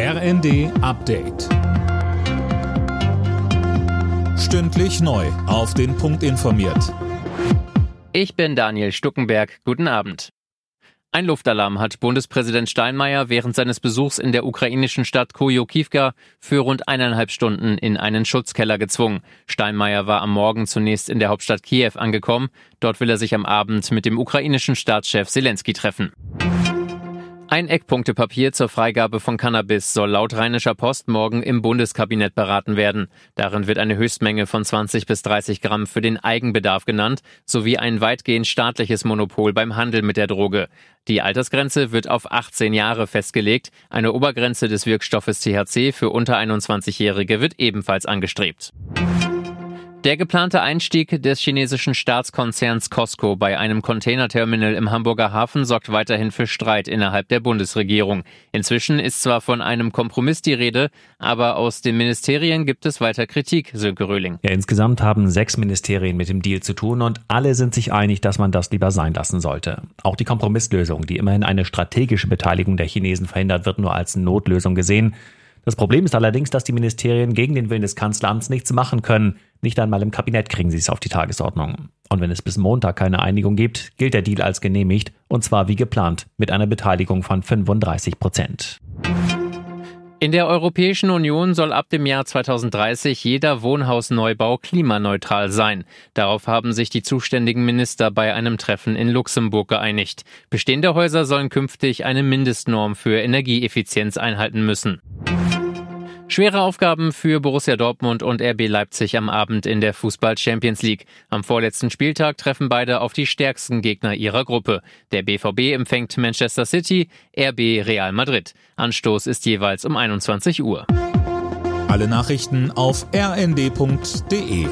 RND Update. Stündlich neu. Auf den Punkt informiert. Ich bin Daniel Stuckenberg. Guten Abend. Ein Luftalarm hat Bundespräsident Steinmeier während seines Besuchs in der ukrainischen Stadt Kojokivka für rund eineinhalb Stunden in einen Schutzkeller gezwungen. Steinmeier war am Morgen zunächst in der Hauptstadt Kiew angekommen. Dort will er sich am Abend mit dem ukrainischen Staatschef Zelensky treffen. Ein Eckpunktepapier zur Freigabe von Cannabis soll laut Rheinischer Post morgen im Bundeskabinett beraten werden. Darin wird eine Höchstmenge von 20 bis 30 Gramm für den Eigenbedarf genannt, sowie ein weitgehend staatliches Monopol beim Handel mit der Droge. Die Altersgrenze wird auf 18 Jahre festgelegt. Eine Obergrenze des Wirkstoffes THC für unter 21-Jährige wird ebenfalls angestrebt. Der geplante Einstieg des chinesischen Staatskonzerns Costco bei einem Containerterminal im Hamburger Hafen sorgt weiterhin für Streit innerhalb der Bundesregierung. Inzwischen ist zwar von einem Kompromiss die Rede, aber aus den Ministerien gibt es weiter Kritik, Sönke Röhling. Ja, insgesamt haben sechs Ministerien mit dem Deal zu tun und alle sind sich einig, dass man das lieber sein lassen sollte. Auch die Kompromisslösung, die immerhin eine strategische Beteiligung der Chinesen verhindert, wird nur als Notlösung gesehen. Das Problem ist allerdings, dass die Ministerien gegen den Willen des Kanzleramts nichts machen können. Nicht einmal im Kabinett kriegen sie es auf die Tagesordnung. Und wenn es bis Montag keine Einigung gibt, gilt der Deal als genehmigt, und zwar wie geplant, mit einer Beteiligung von 35 Prozent. In der Europäischen Union soll ab dem Jahr 2030 jeder Wohnhausneubau klimaneutral sein. Darauf haben sich die zuständigen Minister bei einem Treffen in Luxemburg geeinigt. Bestehende Häuser sollen künftig eine Mindestnorm für Energieeffizienz einhalten müssen. Schwere Aufgaben für Borussia Dortmund und RB Leipzig am Abend in der Fußball Champions League. Am vorletzten Spieltag treffen beide auf die stärksten Gegner ihrer Gruppe. Der BVB empfängt Manchester City, RB Real Madrid. Anstoß ist jeweils um 21 Uhr. Alle Nachrichten auf rnd.de